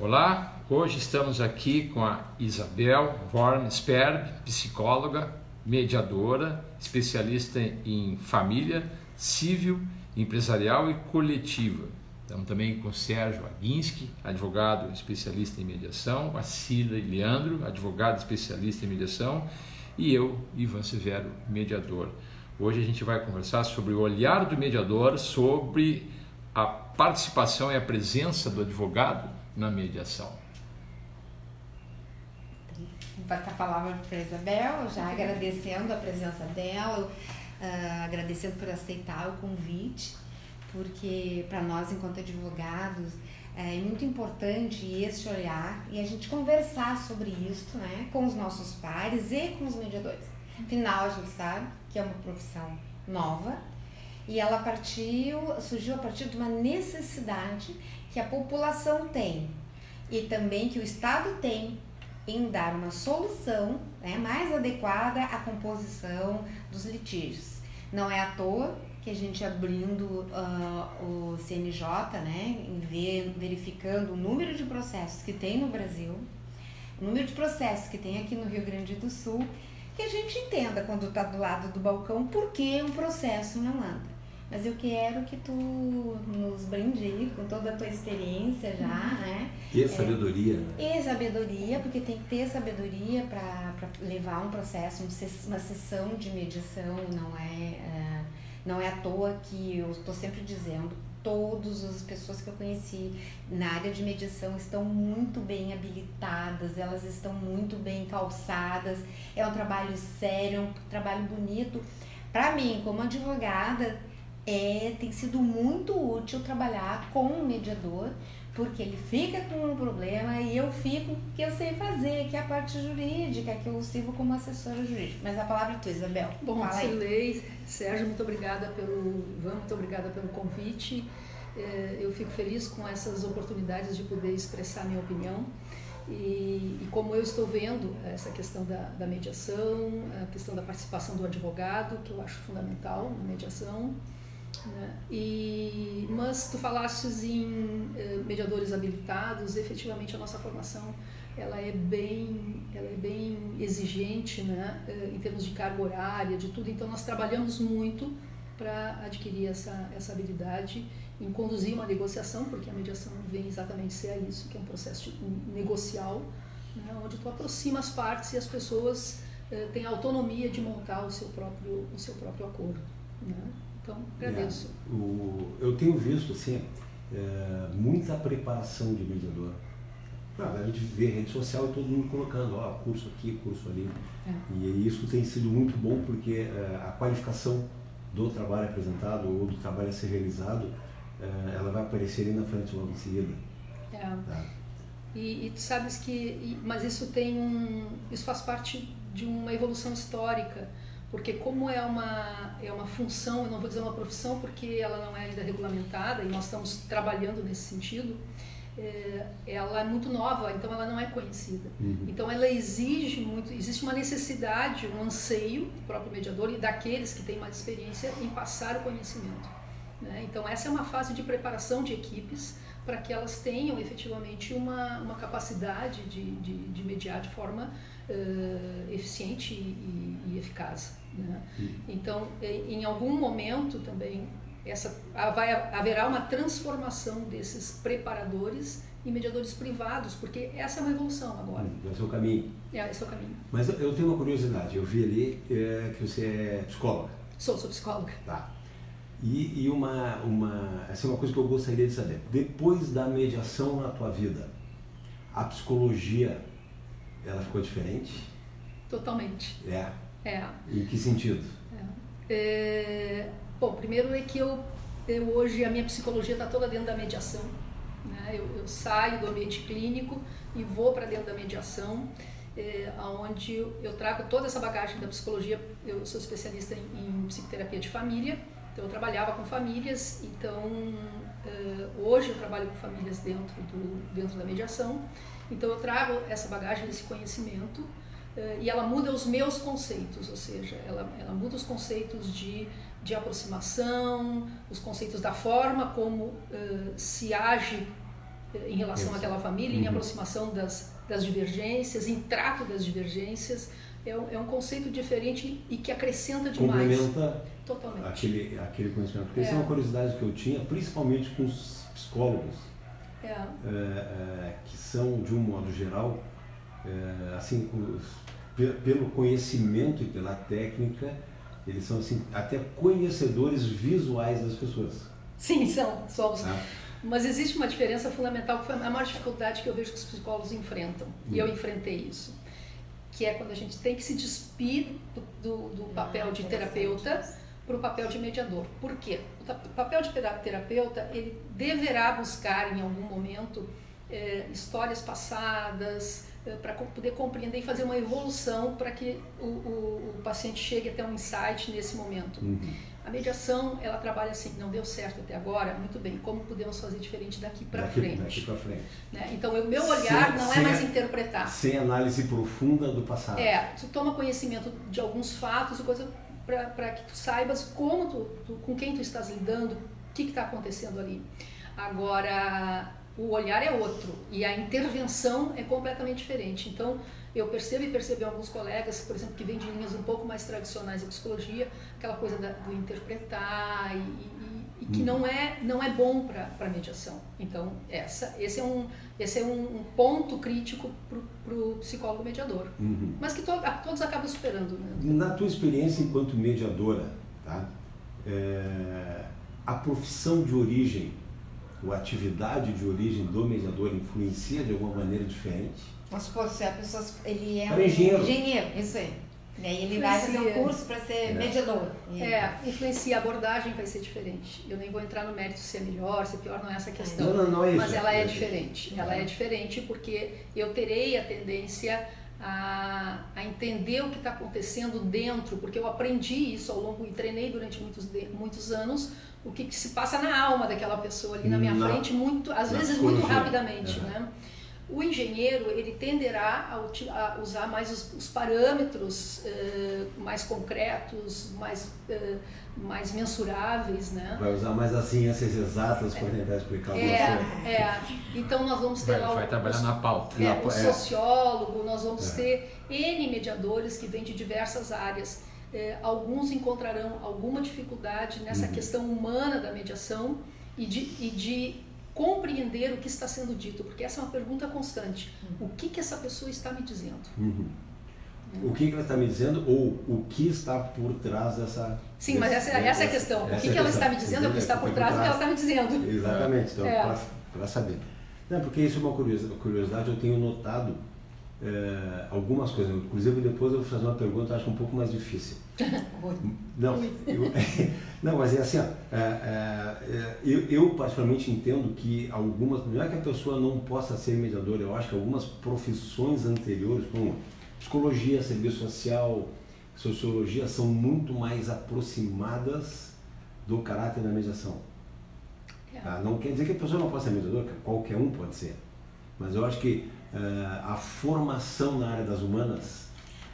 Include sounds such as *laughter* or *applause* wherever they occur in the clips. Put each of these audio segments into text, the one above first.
Olá, hoje estamos aqui com a Isabel Vorn Sperb, psicóloga, mediadora, especialista em família, civil, empresarial e coletiva. Estamos também com o Sérgio Aguinski, advogado especialista em mediação, a Cida e Leandro, advogado especialista em mediação, e eu, Ivan Severo, mediador. Hoje a gente vai conversar sobre o olhar do mediador sobre a participação e a presença do advogado na mediação. Vou passar a palavra para a Isabel, já agradecendo a presença dela, uh, agradecendo por aceitar o convite, porque para nós, enquanto advogados, é muito importante esse olhar e a gente conversar sobre isso né, com os nossos pares e com os mediadores. Afinal, a gente sabe que é uma profissão nova e ela partiu, surgiu a partir de uma necessidade que a população tem e também que o Estado tem em dar uma solução né, mais adequada à composição dos litígios. Não é à toa que a gente abrindo uh, o CNJ, né, verificando o número de processos que tem no Brasil, o número de processos que tem aqui no Rio Grande do Sul, que a gente entenda quando está do lado do balcão por que um processo não anda. Mas eu quero que tu nos brinde com toda a tua experiência já, né? E sabedoria. É, e sabedoria, porque tem que ter sabedoria para levar um processo, uma sessão de mediação, não é, uh, não é à toa que eu estou sempre dizendo, todas as pessoas que eu conheci na área de mediação estão muito bem habilitadas, elas estão muito bem calçadas, é um trabalho sério, é um trabalho bonito. Para mim, como advogada, é, tem sido muito útil trabalhar com um mediador, porque ele fica com um problema e eu fico que eu sei fazer, que é a parte jurídica, que eu sirvo como assessora jurídica. Mas a palavra é tua, Isabel. Bom, Silei, Sérgio, muito obrigada pelo Ivan, muito obrigada pelo convite. É, eu fico feliz com essas oportunidades de poder expressar minha opinião. E, e, como eu estou vendo essa questão da, da mediação, a questão da participação do advogado, que eu acho fundamental na mediação? E, mas tu falastes em eh, mediadores habilitados, efetivamente a nossa formação ela é bem, ela é bem exigente né? Eh, em termos de carga horária, de tudo, então nós trabalhamos muito para adquirir essa, essa habilidade em conduzir uma negociação, porque a mediação vem exatamente ser isso, que é um processo negocial, né? onde tu aproxima as partes e as pessoas eh, têm autonomia de montar o seu próprio, o seu próprio acordo. Né? Então, agradeço. É, o, eu tenho visto assim, é, muita preparação de mediador. Ah, a gente vê rede social e todo mundo colocando, ó, curso aqui, curso ali. É. E isso tem sido muito bom porque é, a qualificação do trabalho apresentado ou do trabalho a ser realizado, é, ela vai aparecer ali na frente logo em seguida. É. Tá? E, e tu sabes que, mas isso tem um, isso faz parte de uma evolução histórica porque como é uma, é uma função, eu não vou dizer uma profissão porque ela não é ainda regulamentada e nós estamos trabalhando nesse sentido, é, ela é muito nova, então ela não é conhecida. Uhum. Então ela exige muito, existe uma necessidade, um anseio do próprio mediador e daqueles que têm mais experiência em passar o conhecimento. Né? Então essa é uma fase de preparação de equipes para que elas tenham efetivamente uma, uma capacidade de, de, de mediar de forma uh, eficiente e, e eficaz. Né? Então, em algum momento também essa vai haverá uma transformação desses preparadores em mediadores privados, porque essa é uma evolução agora. Hum, esse é o caminho. É, esse é o caminho. Mas eu tenho uma curiosidade. Eu vi ali é, que você é psicóloga. Sou, sou psicóloga. Tá. E, e uma, uma, essa é uma coisa que eu gostaria de saber. Depois da mediação na tua vida, a psicologia, ela ficou diferente? Totalmente. É. É. Em que sentido? É. É, bom, primeiro é que eu, eu hoje a minha psicologia está toda dentro da mediação. Né? Eu, eu, saio do ambiente clínico e vou para dentro da mediação, é, onde eu trago toda essa bagagem da psicologia. Eu sou especialista em, em psicoterapia de família, então eu trabalhava com famílias. Então é, hoje eu trabalho com famílias dentro, do, dentro da mediação. Então eu trago essa bagagem, esse conhecimento eh, e ela muda os meus conceitos, ou seja, ela, ela muda os conceitos de, de aproximação, os conceitos da forma como uh, se age em relação àquela família, uhum. em aproximação das, das divergências, em trato das divergências. É um, é um conceito diferente e que acrescenta demais. Complementa Totalmente. Aquele, aquele conhecimento. Porque é. isso é uma curiosidade que eu tinha, principalmente com os psicólogos, é. É, é que são, de um modo geral, é, assim, os, pelo conhecimento e pela técnica, eles são assim, até conhecedores visuais das pessoas. Sim, são, somos. Ah. Mas existe uma diferença fundamental, que foi a maior dificuldade que eu vejo que os psicólogos enfrentam, hum. e eu hum. enfrentei isso, que é quando a gente tem que se despir do, do, do papel de terapeuta para o papel de mediador. Por quê? O papel de terapeuta, ele deverá buscar em algum momento é, histórias passadas, é, para poder compreender e fazer uma evolução para que o, o, o, paciente chegue até um insight nesse momento. Uhum. A mediação, ela trabalha assim, não deu certo até agora, muito bem, como podemos fazer diferente daqui para frente? Daqui para frente. Né? Então, o meu olhar sem, não é mais a, interpretar. Sem análise profunda do passado. É, tu toma conhecimento de alguns fatos e coisa para que tu saibas como tu, tu, com quem tu estás lidando, o que está acontecendo ali. Agora, o olhar é outro e a intervenção é completamente diferente. Então, eu percebo e percebo em alguns colegas, por exemplo, que vêm de linhas um pouco mais tradicionais da psicologia, aquela coisa da, do interpretar e, e, que não é não é bom para a mediação. Então, essa, esse é um, esse é um, ponto crítico para o psicólogo mediador. Uhum. Mas que to, todos acabam superando. Né? Na tua experiência enquanto mediadora, tá? É, a profissão de origem, ou a atividade de origem do mediador influencia de alguma maneira diferente? Vamos supor, se a pessoa ele é um engenheiro. engenheiro, isso aí. E aí ele influencia. vai fazer um curso para ser é. mediador. É, influencia, a abordagem vai ser diferente. Eu nem vou entrar no mérito se é melhor, se é pior, não é essa questão. Não, não, não é isso. Mas ela é, é diferente. Ela é diferente porque eu terei a tendência a, a entender o que está acontecendo dentro, porque eu aprendi isso ao longo e treinei durante muitos, muitos anos o que, que se passa na alma daquela pessoa ali na minha na, frente, muito, às vezes muito rapidamente, né? O engenheiro ele tenderá a, a usar mais os, os parâmetros uh, mais concretos, mais, uh, mais mensuráveis, né? Vai usar mais as ciências exatas para tentar explicar é, é. Então nós vamos ter vai, lá vai o, trabalhar na pauta. É, o sociólogo, nós vamos é. ter N mediadores que vêm de diversas áreas. É, alguns encontrarão alguma dificuldade nessa uhum. questão humana da mediação e de, e de compreender o que está sendo dito, porque essa é uma pergunta constante. Uhum. O que, que essa pessoa está me dizendo? Uhum. O que, que ela está me dizendo ou o que está por trás dessa. Sim, desse, mas essa, essa é a questão. O que, que ela está me dizendo é o que está por trás do que ela está me dizendo. Exatamente, então, é. para saber. Não, porque isso é uma curiosidade, eu tenho notado é, algumas coisas. Inclusive, depois eu vou fazer uma pergunta, acho um pouco mais difícil. Não, eu, *laughs* não, mas é assim, ó, é, é, eu, eu, particularmente entendo que algumas, não é que a pessoa não possa ser mediadora, eu acho que algumas profissões anteriores, como psicologia, serviço social, sociologia, são muito mais aproximadas do caráter da mediação. É. Tá? Não quer dizer que a pessoa não possa ser mediadora, qualquer um pode ser. Mas eu acho que uh, a formação na área das humanas.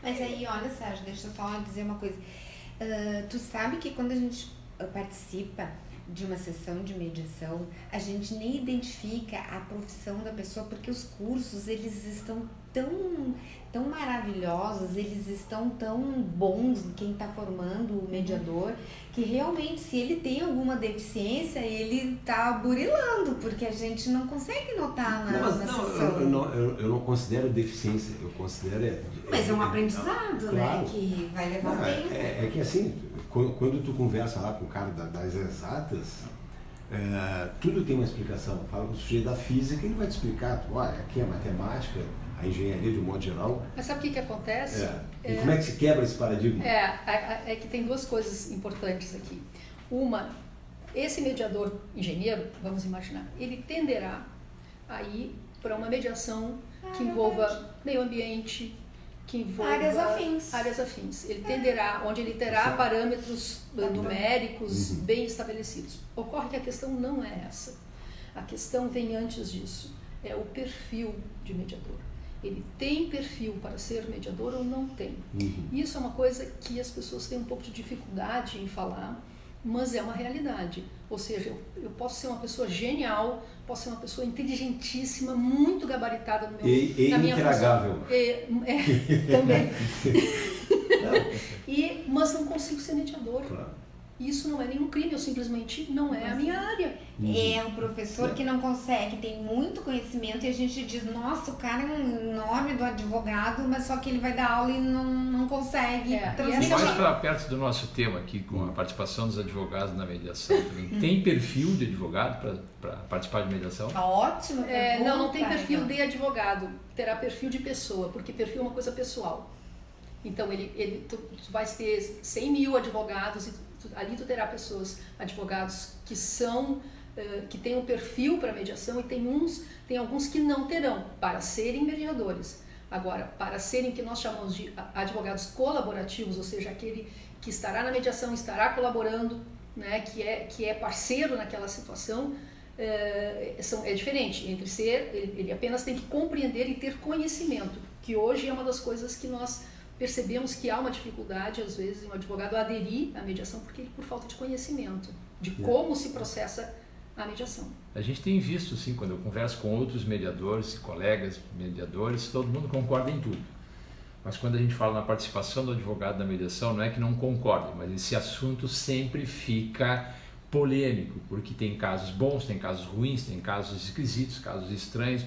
Mas aí, olha, Sérgio, deixa eu só dizer uma coisa. Uh, tu sabe que quando a gente participa de uma sessão de mediação, a gente nem identifica a profissão da pessoa porque os cursos eles estão tão tão maravilhosos, eles estão tão bons quem está formando o mediador, que realmente se ele tem alguma deficiência, ele está burilando, porque a gente não consegue notar na, não, mas, na não, sessão. Eu, eu, não, eu, eu, não considero deficiência, eu considero... É, mas é um aprendizado, né, claro. né, que vai levar não, é, tempo. É, é, que assim, quando, quando, tu conversa lá com o cara das exatas, é, tudo tem uma explicação. Fala com o sujeito da física, ele vai te explicar, olha, aqui é matemática, a engenharia de um modo geral. Mas sabe o que, que acontece? É. E é, como é que se quebra esse paradigma? É, é, que tem duas coisas importantes aqui. Uma, esse mediador engenheiro, vamos imaginar, ele tenderá a ir para uma mediação ah, que envolva meio ambiente, que envolva áreas afins. Áreas afins. Ele tenderá, onde ele terá Sim. parâmetros tá numéricos uhum. bem estabelecidos. Ocorre que a questão não é essa. A questão vem antes disso. É o perfil de mediador ele tem perfil para ser mediador ou não tem. Uhum. Isso é uma coisa que as pessoas têm um pouco de dificuldade em falar, mas é uma realidade. Ou seja, eu, eu posso ser uma pessoa genial, posso ser uma pessoa inteligentíssima, muito gabaritada no meu, e, e na minha intragável. É, é, *laughs* também. *laughs* e, mas não consigo ser mediador. Claro. Isso não é nenhum crime, eu simplesmente não é a minha área. É um professor que não consegue, tem muito conhecimento e a gente diz, nossa, o cara é um enorme do advogado, mas só que ele vai dar aula e não, não consegue É, transmitir. Mais para perto do nosso tema aqui, com a participação dos advogados na mediação também. Tem perfil de advogado para participar de mediação? Tá Ótimo. É, não, não tem perfil então. de advogado, terá perfil de pessoa, porque perfil é uma coisa pessoal. Então, ele, ele, tu, tu vais ter 100 mil advogados e ali tu terá pessoas, advogados que são, eh, que têm um perfil para mediação e tem uns, tem alguns que não terão, para serem mediadores. Agora, para serem que nós chamamos de advogados colaborativos, ou seja, aquele que estará na mediação, estará colaborando, né, que, é, que é parceiro naquela situação, é, são, é diferente entre ser, ele apenas tem que compreender e ter conhecimento, que hoje é uma das coisas que nós percebemos que há uma dificuldade, às vezes, em um advogado aderir à mediação porque por falta de conhecimento de É. como se processa a mediação. A gente tem visto, sim, quando eu converso com outros mediadores, colegas mediadores, todo mundo concorda em tudo. Mas quando a gente fala na participação do advogado na mediação, não é que não concorde, mas esse assunto sempre fica polêmico, porque tem casos bons, tem casos ruins, tem casos esquisitos, casos estranhos.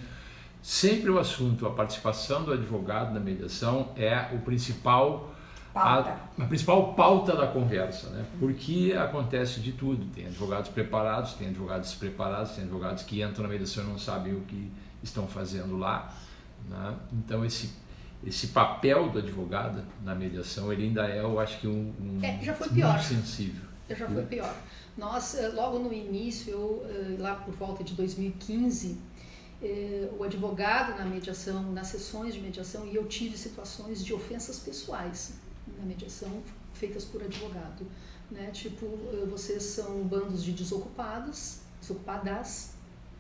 Sempre o assunto, a participação do advogado na mediação é o principal Pauta. a, a principal pauta da conversa, né? Porque acontece de tudo. Tem advogados preparados, tem advogados despreparados, tem advogados que entram na mediação e não sabem o que estão fazendo lá. Né? Então esse esse papel do advogado na mediação ele ainda é, eu acho que um, um É, já foi muito pior. sensível. Já foi pior. Nós, eh, logo no início, eu, eh, lá por volta de 2015, eh, o advogado na mediação, nas sessões de mediação, e eu tive situações de ofensas pessoais na mediação feitas por advogado. Né? Tipo, eh, vocês são bandos de desocupados, desocupadas,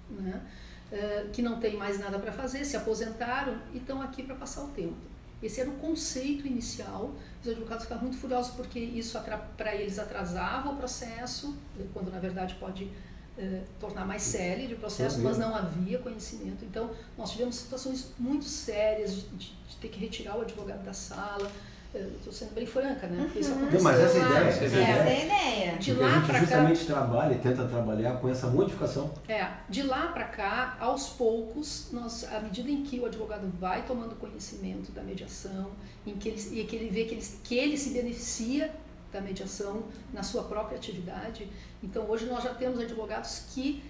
né? eh, que não têm mais nada para fazer, se aposentaram e estão aqui para passar o tempo. Esse era o conceito inicial. Os advogados ficavam muito furiosos porque isso para eles atrasava o processo, quando na verdade pode eh, tornar mais célere o processo, mas não havia conhecimento. Então, nós tivemos situações muito sérias de, de- de ter que retirar o advogado da sala. Estou sendo bem franca, né? Porque isso Uhum. Não, mas essa Claro, ideia, essa essa ideia. é a ideia. De Porque a lá gente para cá. justamente trabalha e tenta trabalhar com essa modificação. É, de lá para cá, aos poucos, nós, à medida em que o advogado vai tomando conhecimento da mediação, em que ele, e que ele vê que ele, que ele se beneficia da mediação na sua própria atividade, então hoje nós já temos advogados que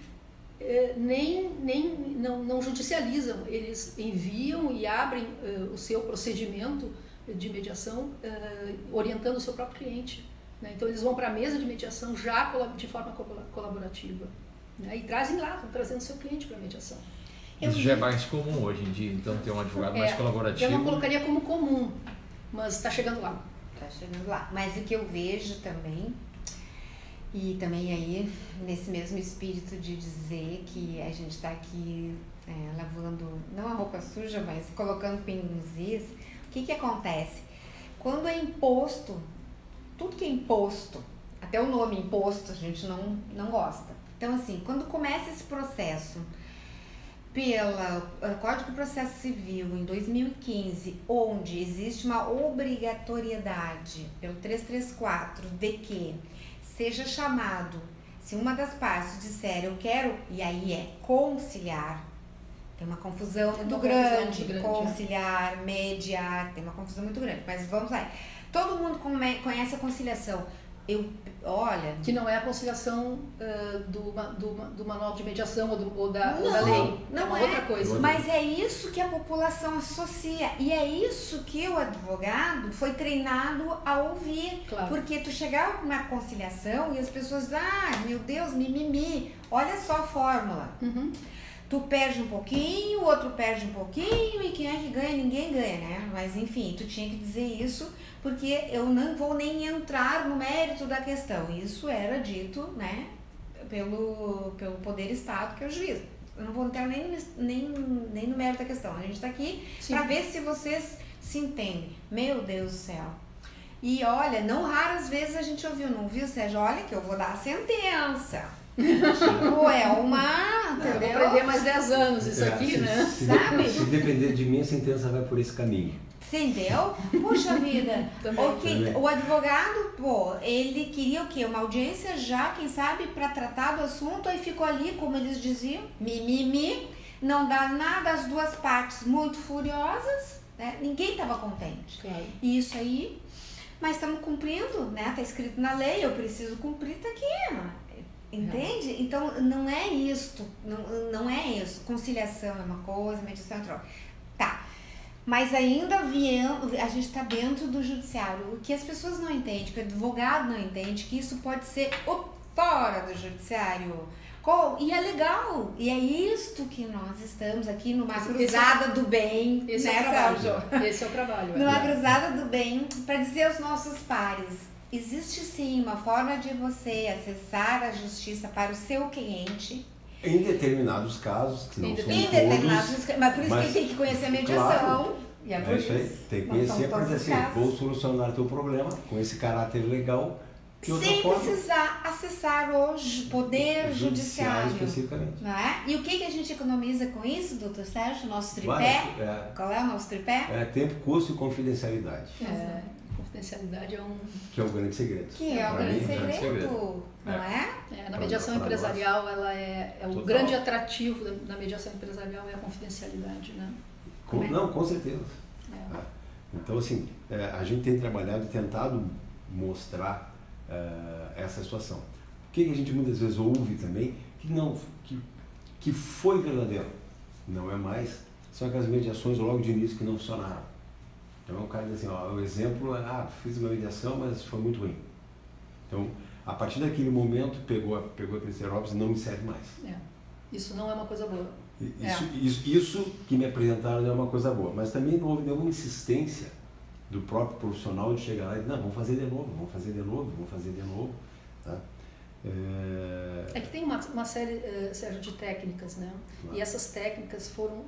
eh, nem, nem não, não judicializam, eles enviam e abrem eh, o seu procedimento de mediação eh, orientando o seu próprio cliente. né? Então eles vão para a mesa de mediação já de forma colab- colaborativa. Né? E trazem lá, estão trazendo seu cliente para a mediação. Eu Isso já é mais comum hoje em dia, então ter um advogado mais É, colaborativo. Eu não colocaria como comum, mas está chegando lá. Tá chegando lá. Mas o que eu vejo também, e também aí, nesse mesmo espírito de dizer que a gente está aqui é, lavando, não a roupa suja, mas colocando pingos o que que acontece? Quando é imposto, tudo que é imposto, até o nome imposto a gente não, não gosta. Então assim, quando começa esse processo pela eh, Código de Processo Civil em 2015, onde existe uma obrigatoriedade pelo 334 de que seja chamado, se uma das partes disser eu quero, e aí é conciliar, tem uma confusão muito uma confusão grande, muito grande, conciliar, mediar, tem uma confusão muito grande, mas vamos lá. Todo mundo conhece a conciliação. Eu, olha, Que não é a conciliação ah, do, do, do manual de mediação ou, do- ou da, ou da Não, lei. é não uma é. outra coisa. Mas é isso que a população associa. E é isso que o advogado foi treinado a ouvir. Claro. Porque tu chegava uma conciliação e as pessoas dizem, ah, meu Deus, mimimi, olha só a fórmula. Uhum. Tu perde um pouquinho, o outro perde um pouquinho, e quem é que ganha? Ninguém ganha, né? Mas enfim, tu tinha que dizer isso, porque eu não vou nem entrar no mérito da questão. Isso era dito, né, pelo, pelo poder Estado, que é o juiz. Eu não vou entrar nem, no- nem, nem no mérito da questão. A gente está aqui para ver se vocês se entendem. Meu Deus do céu. E olha, não raras vezes a gente ouviu, não ouviu, Sérgio? Olha que eu vou dar a sentença. Tipo, é uma. Entendeu? Vou aprender mais 10 anos isso É, aqui, se, né? Se, Sabe? Se depender de mim, a sentença vai por esse caminho. Entendeu? Puxa vida. *laughs* O, que- o advogado, pô, ele queria o quê? Uma audiência já, quem sabe, para tratar do assunto, aí ficou ali, como eles diziam, mimimi, não dá nada, as duas partes muito furiosas, né? Ninguém estava contente. Claro. E isso aí, mas estamos cumprindo, né? Tá escrito na lei, eu preciso cumprir, tá aqui. Entende? Então não é isto, não, não é isso. Conciliação é uma coisa, mediação é outra. Mas ainda viemos, a gente está dentro do judiciário. O que as pessoas não entendem, que o advogado não entende, que isso pode ser fora do judiciário. E é legal. E é isto que nós estamos aqui numa Esse- cruzada do bem. Esse né, é o trabalho. Sérgio? Esse é o trabalho. é. Numa cruzada do bem, para dizer aos nossos pares: existe sim uma forma de você acessar a justiça para o seu cliente. Em determinados casos, que não Em são Em determinados. todos, Mas por isso mas- que tem que conhecer a mediação. Claro. E é por é isso aí. Tem que conhecer para todos dizer os assim, vou solucionar teu problema com esse caráter legal outra Sem forma. precisar acessar o ju- poder judiciário. especificamente. Não é? E o que, que a gente economiza com isso, doutor Sérgio? Nosso tripé? Várias- é, Qual é o nosso tripé? é tempo, custo e confidencialidade, É, confidencialidade é um. que é o grande segredo. Que é o grande mim, grande segredo, segredo. Não é? É, na Pra- mediação pra empresarial, ela é, é o Total. grande atrativo da, da mediação empresarial é a confidencialidade, né? Com- é? não, com certeza. É. É. Então, assim, é, a gente tem trabalhado e tentado mostrar é, essa situação. O que que a gente muitas vezes ouve também, que não, que, que foi verdadeiro, não é mais, são aquelas mediações logo de início que não funcionaram. Então, o cara diz assim, ó, o exemplo é, ah, fiz uma mediação, mas foi muito ruim. Então, a partir daquele momento, pegou, a- pegou a Pesterópolis e não me serve mais. É. Isso não é uma coisa boa. É. Isso, isso, isso que me apresentaram é uma coisa boa, mas também não houve nenhuma insistência do próprio profissional de chegar lá e dizer, não, vamos fazer de novo, vamos fazer de novo, vamos fazer de novo. Tá? É, É que tem uma, uma série, eh, Sérgio, de técnicas, né? Claro. E essas técnicas foram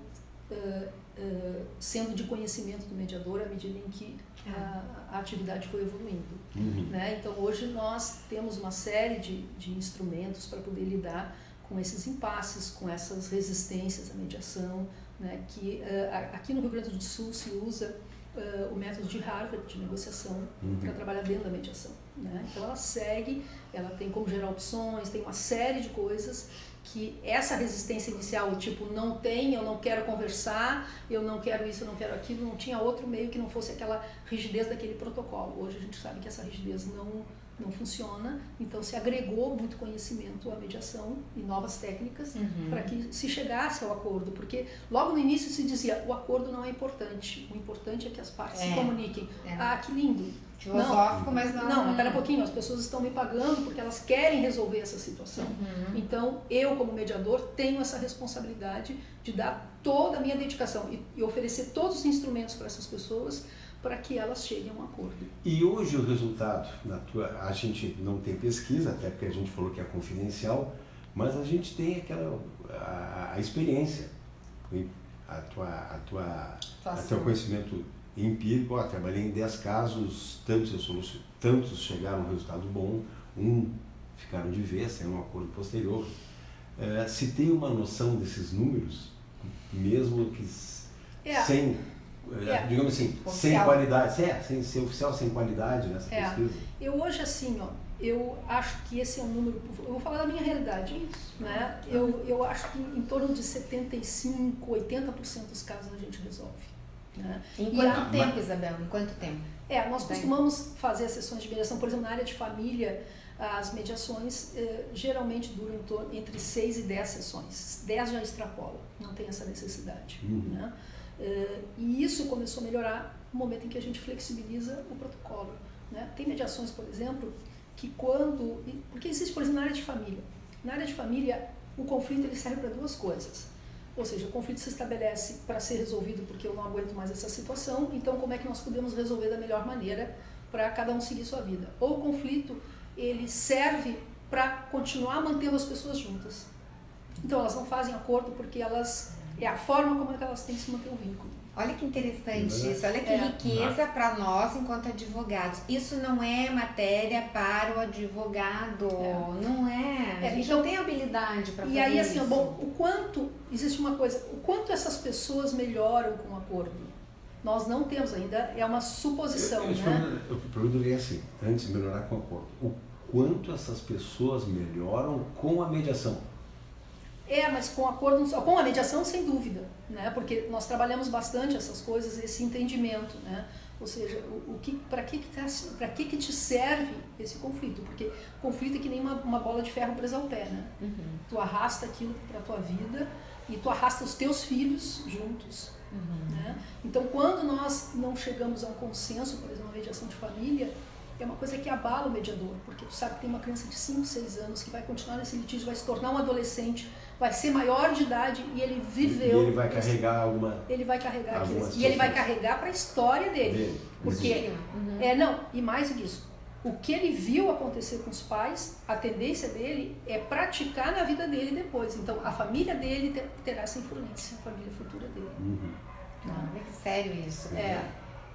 eh, eh, sendo de conhecimento do mediador à medida em que a, a atividade foi evoluindo. uhum. Né? Então, hoje nós temos uma série de, de instrumentos para poder lidar com esses impasses, com essas resistências à mediação, né? que a- aqui no Rio Grande do Sul se usa eh, o método de Harvard de negociação Uhum. para trabalhar dentro da mediação. Né? Então, ela segue, ela tem como gerar opções, tem uma série de coisas que essa resistência inicial, tipo, não tem, eu não quero conversar, eu não quero isso, eu não quero aquilo, não tinha outro meio que não fosse aquela rigidez daquele protocolo. Hoje a gente sabe que essa rigidez não, não funciona, então se agregou muito conhecimento à mediação e novas técnicas Uhum. para que se chegasse ao acordo, porque logo no início se dizia o acordo não é importante, o importante é que as partes se É. comuniquem. É. Ah, que lindo! Filosófico, mas não. Não, mas pera um pouquinho, as pessoas estão me pagando porque elas querem resolver essa situação. Uhum. Então, eu, como mediador, tenho essa responsabilidade de dar toda a minha dedicação e, e oferecer todos os instrumentos para essas pessoas para que elas cheguem a um acordo. E hoje o resultado, na tua, a gente não tem pesquisa, até porque a gente falou que é confidencial, mas a gente tem aquela a, a experiência, a tua, a tua, a teu conhecimento empírico, ó, trabalhei em 10 casos, tantos, eu tantos chegaram a um resultado bom, um ficaram de vez, sem um acordo posterior. Eh, se tem uma noção desses números, mesmo que É. sem, eh, É. digamos assim, sem Oficial. qualidade, é, sem ser oficial, sem qualidade nessa É. pesquisa. Eu hoje, assim, ó, eu acho que esse é um número. Eu vou falar da minha realidade. Né? Eu, eu acho que em torno de 75, 80% dos casos a gente resolve. Né? Em E quanto a- tempo, Isabel? Em quanto tempo? É, nós costumamos fazer as sessões de mediação, por exemplo, na área de família, as mediações eh, geralmente duram em torno, entre 6 e 10 sessões. 10 já extrapola, não tem essa necessidade. Uhum. Né? Eh, e isso começou a melhorar no momento em que a gente flexibiliza o protocolo. Né? Tem mediações, por exemplo, que quando. Porque existe, por exemplo, na área de família. Na área de família, o conflito ele serve para duas coisas. Ou seja, o conflito se estabelece para ser resolvido porque eu não aguento mais essa situação, então como é que nós podemos resolver da melhor maneira para cada um seguir sua vida? Ou o conflito ele serve para continuar mantendo as pessoas juntas. Então elas não fazem acordo porque elas é a forma como é que elas têm que se manter o vínculo. Olha que interessante É. isso, olha que É. riqueza para nós enquanto advogados. Isso não é matéria para o advogado, É. não é. A É, gente então- não tem habilidade para fazer E aí, assim, isso. bom, o quanto, existe uma coisa, o quanto essas pessoas melhoram com o acordo? Nós não temos ainda, é uma suposição, Eu- eu- né? O problema é assim, antes de melhorar com o acordo, o quanto essas pessoas melhoram com a mediação. É, mas com acordo, com a mediação, sem dúvida, né? Porque nós trabalhamos bastante essas coisas, esse entendimento, né? Ou seja, o, o que, para que que, tá, que que te serve esse conflito? Porque conflito é que nem uma, uma bola de ferro presa ao pé, né? Uhum, Tu arrasta aquilo para tua vida e tu arrasta os teus filhos juntos, uhum. né? Então, quando nós não chegamos a um consenso, por exemplo, uma mediação de família, é uma coisa que abala o mediador, porque tu sabe que tem uma criança de 5, 6 anos que vai continuar nesse litígio, vai se tornar um adolescente, vai ser maior de idade e ele viveu. E ele vai esse- carregar alguma. ele vai carregar aquilo. E ele vai carregar para a história dele. dele. Porque, Uhum. é, não, e mais do que isso, o que ele viu acontecer com os pais, a tendência dele é praticar na vida dele depois. Então, a família dele ter- terá essa influência, a família futura dele. Uhum. Olha que sério isso. É.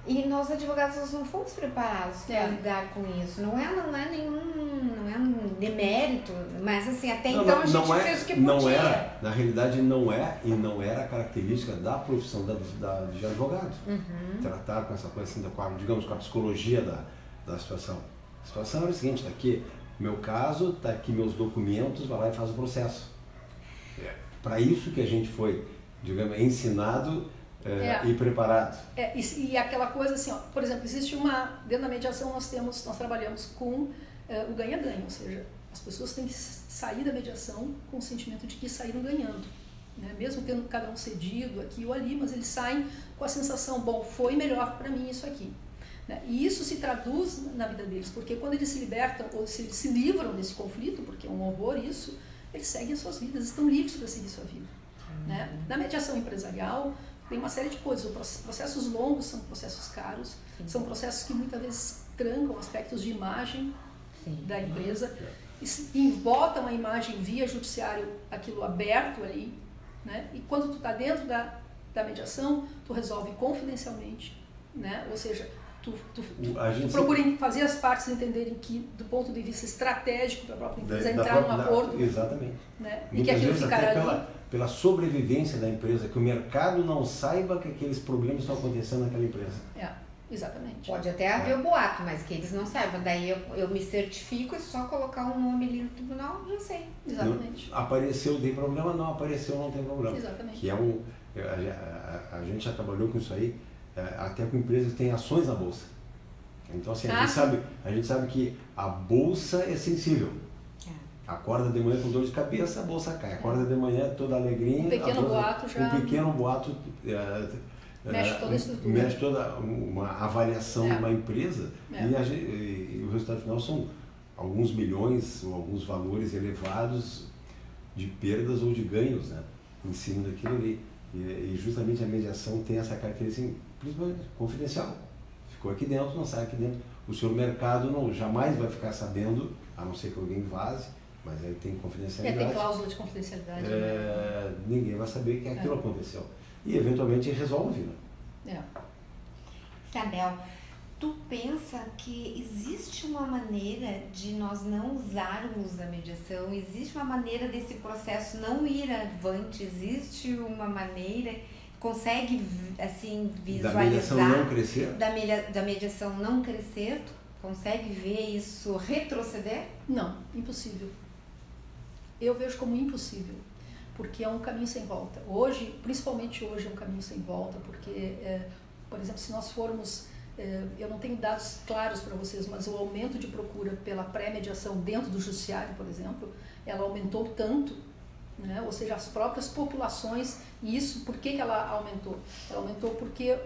E nós advogados nós não fomos preparados para É. lidar com isso. Não é, não é nenhum, não é um demérito, mas assim, até Não, então não, a gente não é, fez o que não podia. era, na realidade não é e não era a característica da profissão da, da, de advogado. Uhum. Tratar com essa coisa assim, da, digamos, com a psicologia da, da situação. A situação era o seguinte, tá aqui meu caso, tá aqui meus documentos, vai lá e faz o processo. Para isso que a gente foi, digamos, ensinado É. e preparado. É, e, e aquela coisa assim, ó, por exemplo, existe uma. Dentro da mediação nós temos, nós trabalhamos com eh, o ganha-ganha, ou seja, as pessoas têm que sair da mediação com o sentimento de que saíram ganhando. Né? Mesmo tendo cada um cedido aqui ou ali, mas eles saem com a sensação, bom, foi melhor para mim isso aqui. Né? E isso se traduz na vida deles, porque quando eles se libertam ou se se livram desse conflito, porque é um horror isso, eles seguem as suas vidas, estão livres para seguir sua vida. Né? Na mediação empresarial, tem uma série de coisas. Os proce- processos longos são processos caros, Sim. são processos que muitas vezes trancam aspectos de imagem Sim. da empresa, e se- e uma imagem via judiciário, aquilo aberto ali, né? e quando tu está dentro da, da mediação, tu resolve confidencialmente, né? ou seja, tu, tu, tu, tu procura fazer as partes entenderem que, do ponto de vista estratégico da própria Da- empresa, da entrar própria- num da- acordo, Exatamente. né? e que aquilo ficará até ali. Pela, sobrevivência da empresa, que o mercado não saiba que aqueles problemas estão acontecendo naquela empresa. É, exatamente. Pode até haver o boato, mas que eles não saibam. Daí eu, eu me certifico e só colocar um nome ali no tribunal, já sei. Exatamente. Não- apareceu, tem problema? Não apareceu, não tem problema. Exatamente. Que é um, a, a- a- a gente já trabalhou com isso aí, é, até com empresas que têm ações na bolsa. Então assim, a, Ah, gente sabe, a gente sabe que a bolsa é sensível. Acorda de manhã com dor de cabeça, a bolsa cai. Acorda de manhã toda alegrinha. Um pequeno bolsa- boato já- Um pequeno boato é, Mexe é, toda a estrutura. Mexe toda uma avaliação É. de uma empresa É. e, a e o resultado final são alguns milhões ou alguns valores elevados de perdas ou de ganhos né, em cima daquilo ali. E, e justamente a mediação tem essa característica principalmente confidencial. Ficou aqui dentro, não sai aqui dentro. O seu mercado não jamais vai ficar sabendo, a não ser que alguém vaze, mas aí tem É, confidencialidade. tem cláusula de confidencialidade. né? É, ninguém vai saber que aquilo É. aconteceu. E eventualmente resolve. Né? É. Isabel, tu pensa que existe uma maneira de nós não usarmos a mediação? Existe uma maneira desse processo não ir avante? Existe uma maneira? Consegue, assim, Da mediação não visualizar crescer. da, media- da mediação não crescer? Tu consegue ver isso retroceder? Não, impossível. Eu vejo como impossível, porque é um caminho sem volta. Hoje, principalmente hoje, é um caminho sem volta, porque, é, por exemplo, se nós formos, é, eu não tenho dados claros para vocês, mas o aumento de procura pela pré-mediação dentro do judiciário, por exemplo, ela aumentou tanto, né? ou seja, as próprias populações, e isso, por que, que ela aumentou? Ela aumentou porque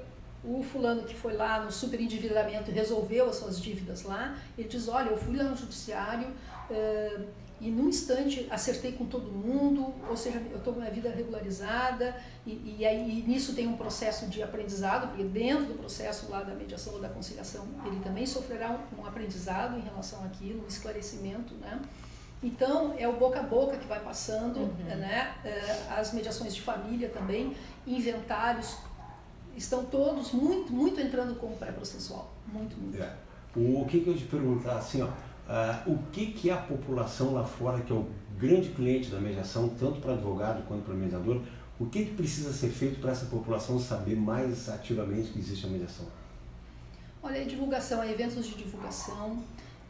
o fulano que foi lá no superendividamento e resolveu as suas dívidas lá, ele diz, olha, eu fui lá no judiciário eh, e num instante acertei com todo mundo, ou seja, eu estou com minha vida regularizada e, e aí e nisso tem um processo de aprendizado, porque dentro do processo lá da mediação ou da conciliação ele também sofrerá um, um aprendizado em relação àquilo, um esclarecimento, né? Então, é o boca a boca que vai passando, Uhum. né? Eh, as mediações de família também, inventários estão todos muito, muito entrando com o pré-processual. Muito, muito. É. O que, que eu te perguntar assim, ó, uh, o que, que a população lá fora, que é o grande cliente da mediação, tanto para advogado quanto para mediador, o que, que precisa ser feito para essa população saber mais ativamente que existe a mediação? Olha, divulgação, eventos de divulgação,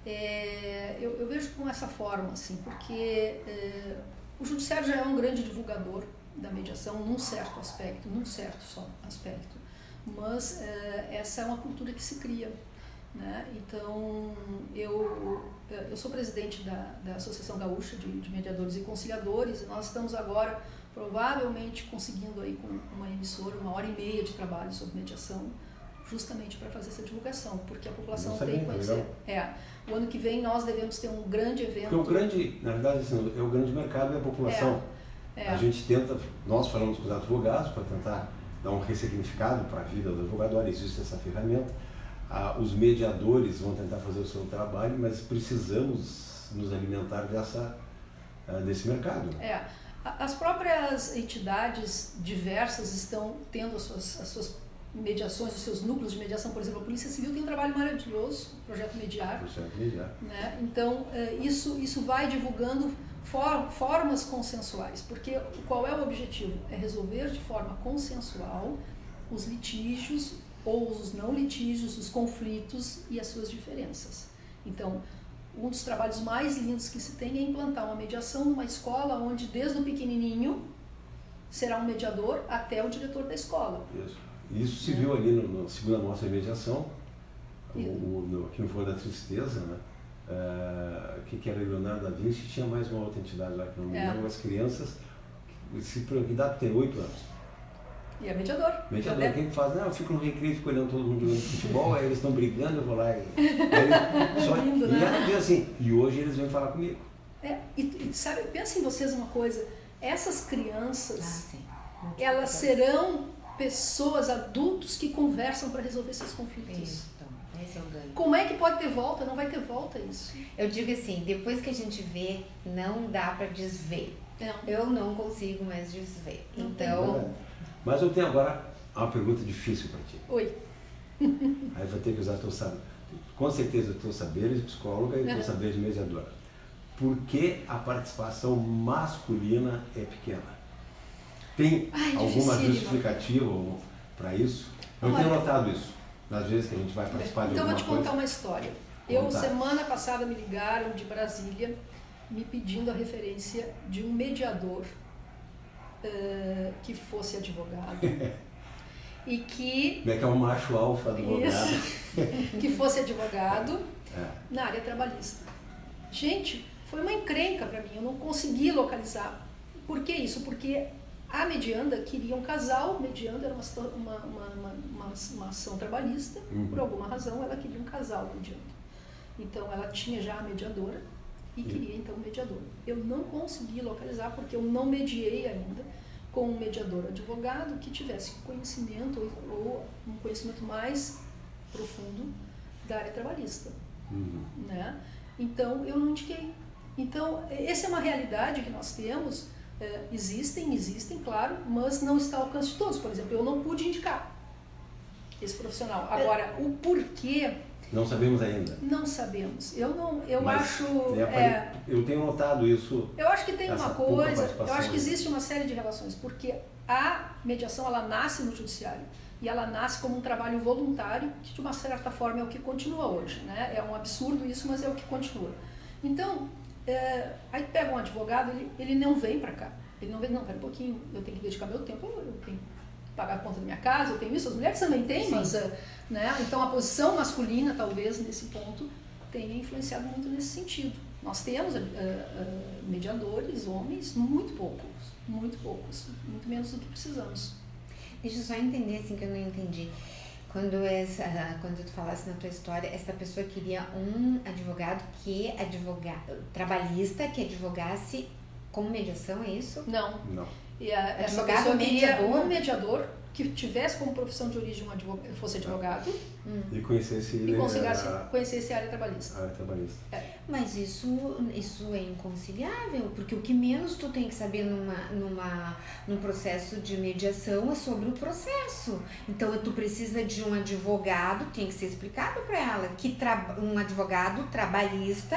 é, eu, eu, vejo com essa forma, assim, porque é, o judiciário já é um grande divulgador da mediação num certo aspecto, num certo só aspecto, mas é, essa é uma cultura que se cria. Né? Então, eu, eu sou presidente da, da Associação Gaúcha de, de Mediadores e Conciliadores e nós estamos agora provavelmente conseguindo aí com uma emissora uma hora e meia de trabalho sobre mediação justamente para fazer essa divulgação, porque a população tem que conhecer. É, o ano que vem nós devemos ter um grande evento. Porque o grande, na verdade, assim, é o grande mercado da população. É, é. A gente tenta, nós falamos com os advogados para tentar dar um ressignificado para a vida do advogado, olha, existe essa ferramenta. Ah, os mediadores vão tentar fazer o seu trabalho, mas precisamos nos alimentar dessa, ah, desse mercado. É. As próprias entidades diversas estão tendo as suas, as suas mediações, os seus núcleos de mediação, por exemplo, a Polícia Civil tem um trabalho maravilhoso, Projeto Mediar. Projeto Mediar. Né? Então, eh, isso, isso vai divulgando for, formas consensuais, porque qual é o objetivo? É resolver de forma consensual os litígios ou os não litígios, os conflitos e as suas diferenças. Então, um dos trabalhos mais lindos que se tem é implantar uma mediação numa escola onde desde o pequenininho será um mediador até o diretor da escola. Isso. Isso se viu ali no, no segunda mostra de mediação, o, o, no, aqui no Foro da Tristeza, né? Uh, que, que era Leonardo da Vinci, tinha mais uma outra entidade lá que não me é. lembro, as crianças, se, que dá tem oito anos. E é mediador. Mediador, o que faz? Não, eu fico no recreio, fico olhando todo mundo jogando futebol, aí eles estão brigando, eu vou lá. E, aí, só, Lindo, e né? assim, e hoje eles vêm falar comigo. É, e, e sabe, pensa em vocês uma coisa, essas crianças, ah, elas serão pessoas, adultos que conversam para resolver seus conflitos. Isso, então, esse é o ganho. Como é que pode ter volta? Não vai ter volta isso. Eu digo assim, depois que a gente vê, não dá para desver. Não. Eu não consigo mais desver. Não então. Mas eu tenho agora uma pergunta difícil para ti. Oi. *laughs* Aí vai ter que usar teu saber. Com certeza teu saber de psicóloga e teu saber de mediadora. Por que a participação masculina é pequena? Tem Ai, alguma justificativa para isso? Eu Olha, tenho notado isso, nas vezes que a gente vai participar de então alguma coisa. Então, vou te contar uma história. Eu, semana passada, me ligaram de Brasília me pedindo a referência de um mediador uh, que fosse advogado. *laughs* e que. Como é que é um macho alfa advogado? Isso, *laughs* que fosse advogado é. na área trabalhista. Gente, foi uma encrenca para mim, eu não consegui localizar. Por que isso? Porque a medianda queria um casal, medianda era uma, uma, uma, uma, uma ação trabalhista, uhum. por alguma razão ela queria um casal mediando. Então ela tinha já a mediadora e queria então um mediador. Eu não consegui localizar porque eu não mediei ainda com um mediador advogado que tivesse conhecimento ou, ou um conhecimento mais profundo da área trabalhista. Uhum. Né? Então eu não indiquei. Então essa é uma realidade que nós temos é, existem, existem, claro, mas não está ao alcance de todos. Por exemplo, eu não pude indicar esse profissional. Agora, o porquê. Não sabemos ainda. Não sabemos. Eu não, eu mas, acho. É, é, eu tenho notado isso. Eu acho que tem uma coisa. Eu acho que existe uma série de relações, porque a mediação ela nasce no judiciário e ela nasce como um trabalho voluntário que de uma certa forma é o que continua hoje, né? É um absurdo isso, mas é o que continua. Então, é, aí pega um advogado, ele, ele não vem para cá. Ele não vem, não, pera um pouquinho, eu tenho que dedicar meu tempo, eu tenho que pagar a conta da minha casa, eu tenho isso, as mulheres também têm, Sim. mas é, né? então a posição masculina, talvez, nesse ponto, tenha influenciado muito nesse sentido. Nós temos uh, uh, mediadores, homens, muito poucos, muito poucos, muito menos do que precisamos. Deixa eu só entender assim que eu não entendi. Quando, essa, quando tu falasse na tua história, essa pessoa queria um advogado que advoga, trabalhista que advogasse como mediação, é isso? Não. Não. E a, essa pessoa queria um mediador que tivesse como profissão de origem um advogado, fosse advogado hum. e conhecesse, e conhecesse, a, conhecesse a área trabalhista. A área trabalhista. É. Mas isso, isso é inconciliável, porque o que menos tu tem que saber numa, numa, num processo de mediação é sobre o processo. Então tu precisa de um advogado, tem que ser explicado para ela que um advogado trabalhista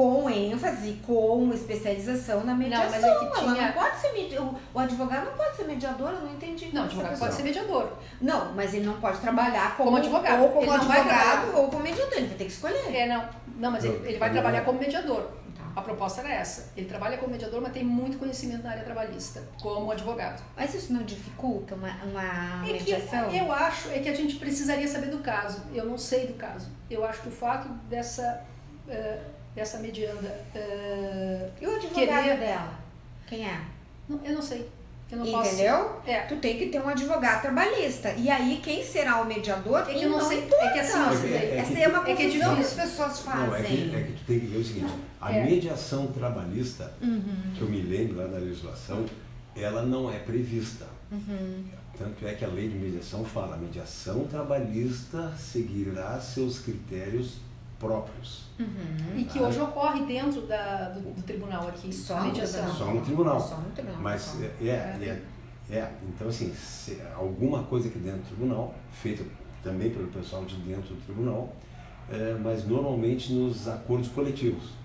com ênfase, com especialização na mediação. Não, mas é que tinha... Ela não pode ser mediador. O advogado não pode ser mediador, eu não entendi. Não, o advogado pode ser mediador. Não, mas ele não pode trabalhar como, como advogado. Ou como ele advogado ou como mediador. Ele vai ter que escolher. É, não. Não, mas ele, ele vai trabalhar como mediador. Tá. A proposta era essa. Ele trabalha como mediador, mas tem muito conhecimento na área trabalhista, como advogado. Mas isso não dificulta uma, uma é mediação? Que, eu acho é que a gente precisaria saber do caso. Eu não sei do caso. Eu acho que o fato dessa. Uh, essa medianda. Uh, e o advogado querer... dela? Quem é? Não, eu não sei. Eu não Entendeu? Posso... É. Tu tem que ter um advogado trabalhista. E aí, quem será o mediador? É que eu não, sei. Importa. É que assim, é, é, Essa é, uma confusão é que, é que as pessoas fazem. Não, é, que, é que tu tem que ver o seguinte: a é. mediação trabalhista, uhum. que eu me lembro lá na legislação, ela não é prevista. Uhum. Tanto é que a lei de mediação fala: a mediação trabalhista seguirá seus critérios próprios. Uhum. E que hoje ocorre dentro da, do, do tribunal aqui, só a mediação. Só no tribunal. Só no tribunal. Mas é, é, é, é, então assim, alguma coisa aqui dentro do tribunal, feita também pelo pessoal de dentro do tribunal, é, mas normalmente nos acordos coletivos.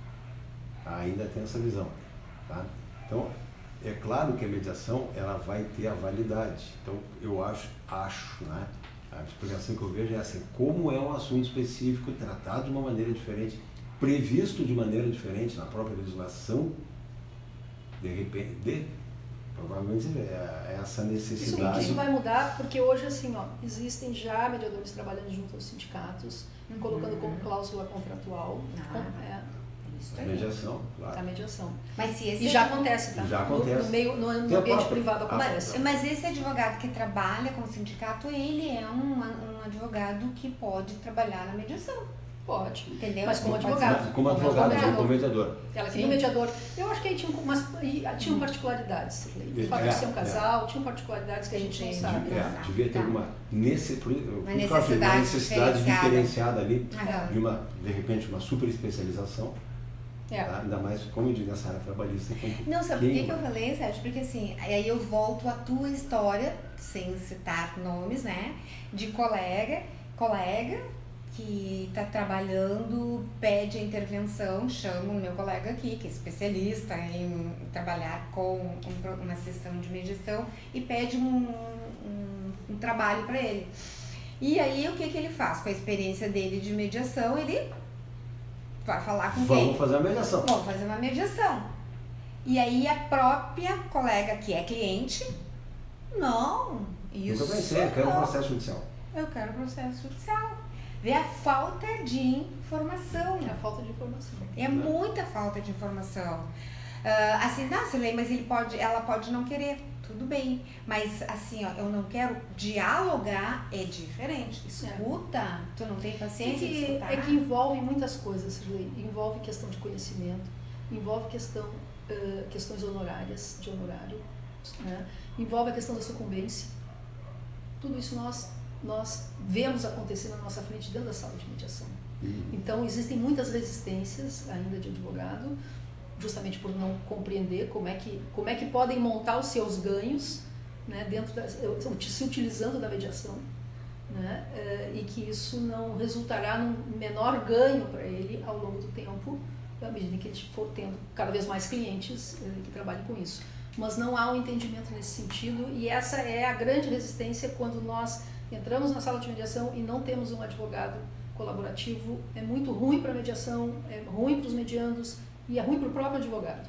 Ainda tem essa visão. Tá? Então, é claro que a mediação ela vai ter a validade. Então, eu acho, acho, né? A explicação que eu vejo é assim, como é um assunto específico, tratado de uma maneira diferente, previsto de maneira diferente na própria legislação, de repente, de, provavelmente é, é essa necessidade. Isso, isso, vai mudar porque hoje assim, ó, existem já mediadores trabalhando junto aos sindicatos, uhum. colocando como cláusula contratual. Ah. Com, é, isso aí. Mediação, claro. A mediação. Mas se esse e já acontece, tá? Já acontece. No, no meio, no, no ambiente privado acontece. Mas, mas, esse advogado que trabalha com o sindicato, ele é um, um advogado que pode trabalhar na mediação. Pode. Entendeu? Mas como advogado. Como advogado, como, como mediador. Ela queria um mediador. Eu acho que aí tinha umas, tinham particularidades. O fato é, de ser um casal, é. tinham particularidades que a gente não sabe. É, devia ter uma, nesse, uma necessidade, uma necessidade diferenciada. diferenciada ali, de, uma, de repente, uma super especialização é. Tá? Ainda mais, como eu digo, nessa área trabalhista. Não, sabe por que, que eu falei, Sérgio? Porque assim, aí eu volto à tua história, sem citar nomes, né? De colega, colega que está trabalhando, pede a intervenção, chama o meu colega aqui, que é especialista em trabalhar com uma sessão de mediação, e pede um, um, um trabalho para ele. E aí, o que, que ele faz? Com a experiência dele de mediação, ele Vai falar com Vamos quem? Vamos fazer uma mediação. Vamos fazer uma mediação. E aí a própria colega que é cliente, não. Isso Nunca pensei, eu quero um processo judicial. Eu quero processo judicial. Vê a falta de informação. É a falta de informação. É muita falta de informação. Uh, assim, nossa, lei, mas ele pode, ela pode não querer tudo bem. Mas assim, ó, eu não quero dialogar, é diferente. Escuta, é. tu não tem paciência é que, escutar. É que envolve muitas coisas, Envolve questão de conhecimento, envolve questão, uh, questões honorárias, de honorário, né? envolve a questão da sucumbência. Tudo isso nós, nós vemos acontecer na nossa frente dentro da sala de mediação. Uhum. Então, existem muitas resistências ainda de advogado, justamente por não compreender como é que, como é que podem montar os seus ganhos né, dentro da, se utilizando da mediação. Né, eh, e que isso não resultará num menor ganho para ele ao longo do tempo, à medida que ele for tendo cada vez mais clientes eh, que trabalhem com isso. Mas não há um entendimento nesse sentido, e essa é a grande resistência quando nós entramos na sala de mediação e não temos um advogado colaborativo. É muito ruim para a mediação, é ruim para os mediandos, e é ruim para o próprio advogado.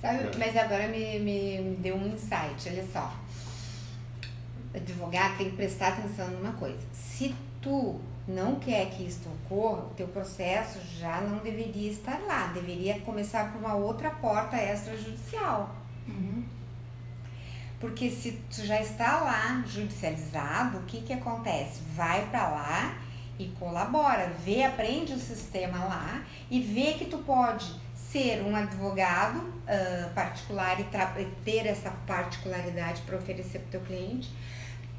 Sabe, mas agora me, me deu um insight, olha só. O advogado tem que prestar atenção numa coisa. Se tu não quer que isso ocorra, o teu processo já não deveria estar lá. Deveria começar por uma outra porta extrajudicial. Uhum. Porque se tu já está lá judicializado, o que que acontece? Vai para lá e colabora, vê, aprende o sistema lá e vê que tu pode ser um advogado uh, particular e ter essa particularidade para oferecer para o teu cliente.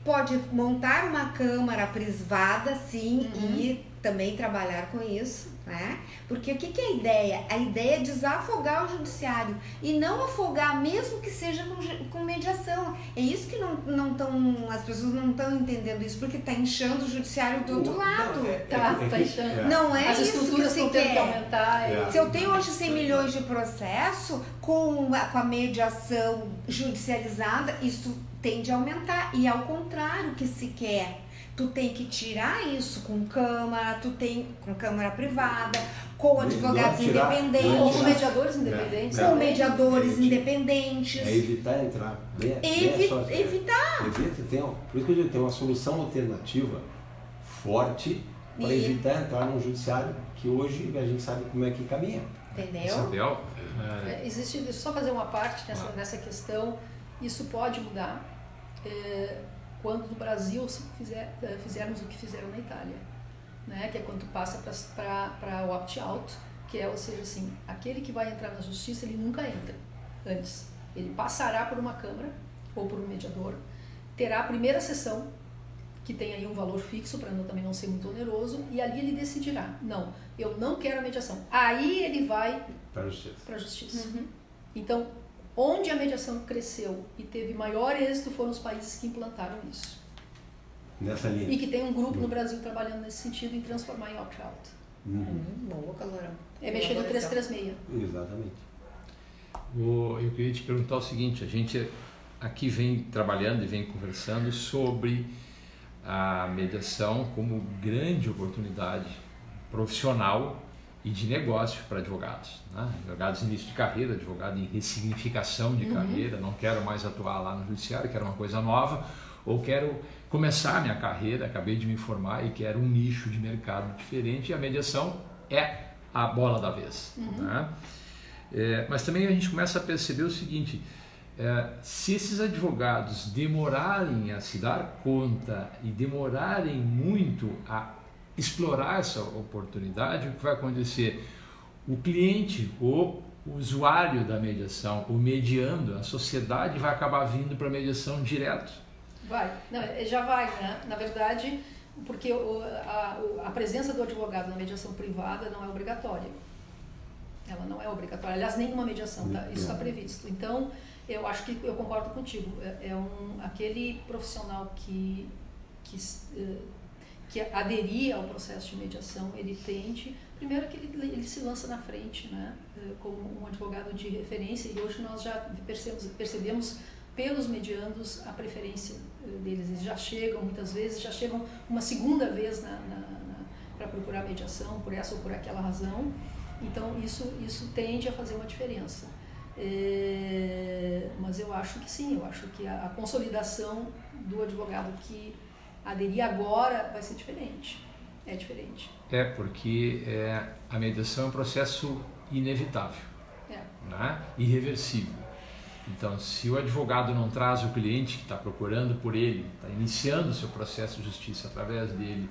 Pode montar uma câmara privada, sim, uhum. e também trabalhar com isso, né? Porque o que, que é a ideia? A ideia é desafogar o judiciário e não afogar, mesmo que seja com, com mediação. É isso que não, não tão, as pessoas não estão entendendo isso, porque está inchando o judiciário do outro lado. Não, é, tá, é, tá inchando. Não é as isso que se quer. Que aumentar, é. Se eu tenho hoje 100 milhões de processo, com a, com a mediação judicializada, isso tende a aumentar. E ao contrário que se quer tu tem que tirar isso com câmara, tu tem com câmara privada, com advogados tirar, independentes, com mediadores independentes, com mediadores independentes. É evitar entrar. Bem, Evi bem evitar. Evita, tem, por isso que eu digo, tem uma solução alternativa forte para e... evitar entrar num judiciário que hoje a gente sabe como é que caminha. Entendeu? Isabel? É... é existe, só fazer uma parte nessa, ah. nessa questão. Isso pode mudar. É, quando no Brasil fizer, eh, fizermos o que fizeram na Itália, né? que é quando passa para o opt-out, que é, ou seja, assim, aquele que vai entrar na justiça, ele nunca entra antes. Ele passará por uma câmara ou por um mediador, terá a primeira sessão, que tem aí um valor fixo para também não ser muito oneroso, e ali ele decidirá, não, eu não quero a mediação. Aí ele vai para a justiça. justiça. Uhum. Então, Onde a mediação cresceu e teve maior êxito foram os países que implantaram isso. Nessa linha. E que tem um grupo no Brasil trabalhando nesse sentido em transformar em opt-out. Uhum. Uhum. Boa, Calorão. É mexer no 336. Exatamente. eu queria te perguntar o seguinte: a gente aqui vem trabalhando e vem conversando sobre a mediação como grande oportunidade profissional e de negócio para advogados. Né? Advogados em início de carreira, advogado em ressignificação de uhum. carreira, não quero mais atuar lá no judiciário, quero uma coisa nova, ou quero começar minha carreira, acabei de me formar e quero um nicho de mercado diferente, e a mediação é a bola da vez. Uhum. Né? É, mas também a gente começa a perceber o seguinte, é, se esses advogados demorarem a se dar conta e demorarem muito a explorar essa oportunidade, o que vai acontecer? O cliente, o usuário da mediação, o mediando, a sociedade vai acabar vindo para a mediação direto. Vai, Não, é, já vai, né? Na verdade, porque a, a presença do advogado na mediação privada não é obrigatória. Ela não é obrigatória. Aliás, nenhuma mediação, tá? isso está previsto. Então, eu acho que eu concordo contigo. É, é um, aquele profissional que, que uh, que aderir ao processo de mediação, ele tente, primeiro que ele, ele se lança na frente, né, eh, como um advogado de referência, e hoje nós já percebemos, percebemos pelos mediandos a preferência eh, deles. Eles já chegam, muitas vezes, já chegam uma segunda vez na, na, na para procurar mediação, por essa ou por aquela razão. Então, isso, isso tende a fazer uma diferença. É, mas eu acho que sim, eu acho que a, a consolidação do advogado que aderir agora vai ser diferente. É diferente. É, porque é, a mediação é um processo inevitável, é. né? irreversível. Então, se o advogado não traz o cliente que está procurando por ele, está iniciando o seu processo de justiça através dele,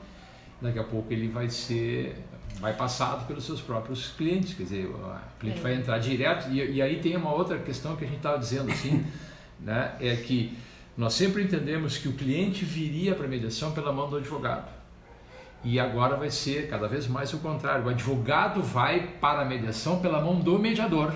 daqui a pouco ele vai ser vai passado pelos seus próprios clientes, quer dizer, o cliente é. vai entrar direto e, e, aí tem uma outra questão que a gente estava dizendo assim, *laughs* né, é que nós sempre entendemos que o cliente viria para a mediação pela mão do advogado. E agora vai ser cada vez mais o contrário. O advogado vai para a mediação pela mão do mediador,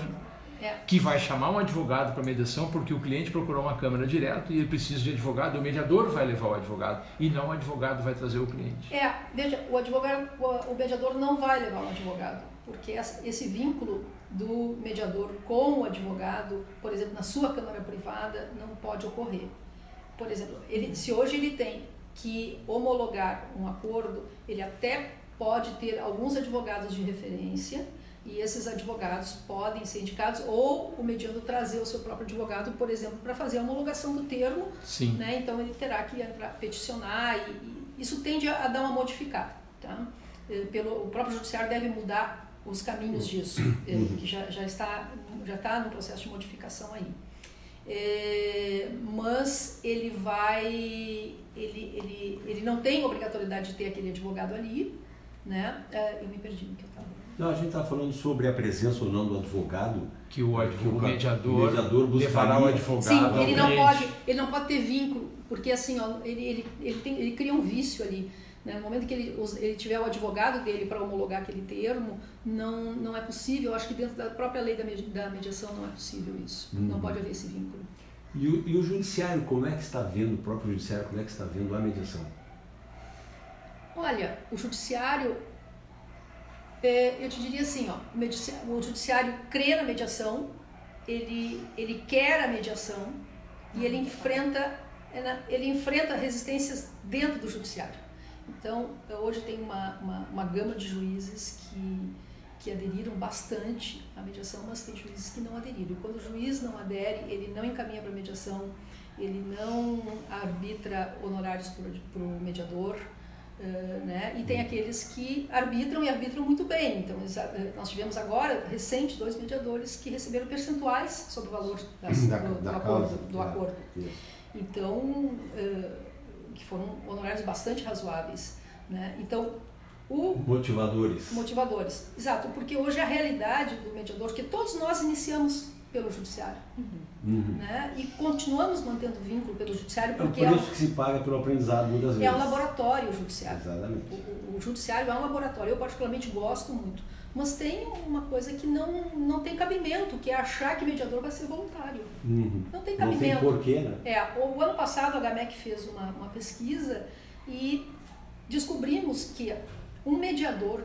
é. que vai chamar um advogado para a mediação porque o cliente procurou uma câmara direto e ele precisa de advogado. O mediador vai levar o advogado e não o advogado vai trazer o cliente. É, veja, o advogado, o mediador não vai levar o advogado, porque esse vínculo do mediador com o advogado, por exemplo, na sua câmara privada, não pode ocorrer por exemplo, ele, se hoje ele tem que homologar um acordo, ele até pode ter alguns advogados de referência e esses advogados podem ser indicados ou o mediano trazer o seu próprio advogado, por exemplo, para fazer a homologação do termo. Sim. Né? Então ele terá que entrar, peticionar e, e isso tende a, a, dar uma modificada. Tá? Eh, pelo, o próprio judiciário deve mudar os caminhos disso, eh, que já, já está já está no processo de modificação aí. É, mas ele vai, ele, ele, ele não tem obrigatoriedade de ter aquele advogado ali, né? É, eu me perdi no que eu estava. Não, a gente está falando sobre a presença ou não do advogado. Que o, advogado, que o mediador, o mediador levará o advogado. Sim, ele não, pode, ele não pode ter vínculo, porque assim, ó, ele, ele, ele, tem, ele cria um vício ali. Né? No momento que ele, ele tiver o advogado dele para homologar aquele termo, não, não é possível. Eu acho que dentro da própria lei da, mediação não é possível isso. Uhum. Não pode haver esse vínculo. E o, e o judiciário, como é que está vendo, o próprio judiciário, como é que está vendo a mediação? Olha, o judiciário, é, eu te diria assim, ó, o judiciário crê na mediação, ele, ele quer a mediação e ele enfrenta, é ele enfrenta resistências dentro do judiciário. Então, hoje tem uma, uma, uma gama de juízes que, que aderiram bastante à mediação, mas tem juízes que não aderiram. E quando o juiz não adere, ele não encaminha para a mediação, ele não arbitra honorários para o mediador, Uh, né? E tem aqueles que arbitram e arbitram muito bem. Então, nós tivemos agora, recente, dois mediadores que receberam percentuais sobre o valor das, da, do, da do, acordo. Do acordo. Então, uh, que foram honorários bastante razoáveis. Né? Então, o motivadores. Motivadores, exato, porque hoje a realidade do mediador, que todos nós iniciamos pelo judiciário, uhum. né? E continuamos mantendo vínculo pelo judiciário porque é por isso é um, que se paga pelo aprendizado muitas vezes. É um laboratório o judiciário. Exatamente. O, o, judiciário é um laboratório. Eu particularmente gosto muito, mas tem uma coisa que não não tem cabimento, que é achar que mediador vai ser voluntário. Uhum. Não tem cabimento. Não tem porquê, né? É, o, ano passado a HMEC fez uma, uma pesquisa e descobrimos que um mediador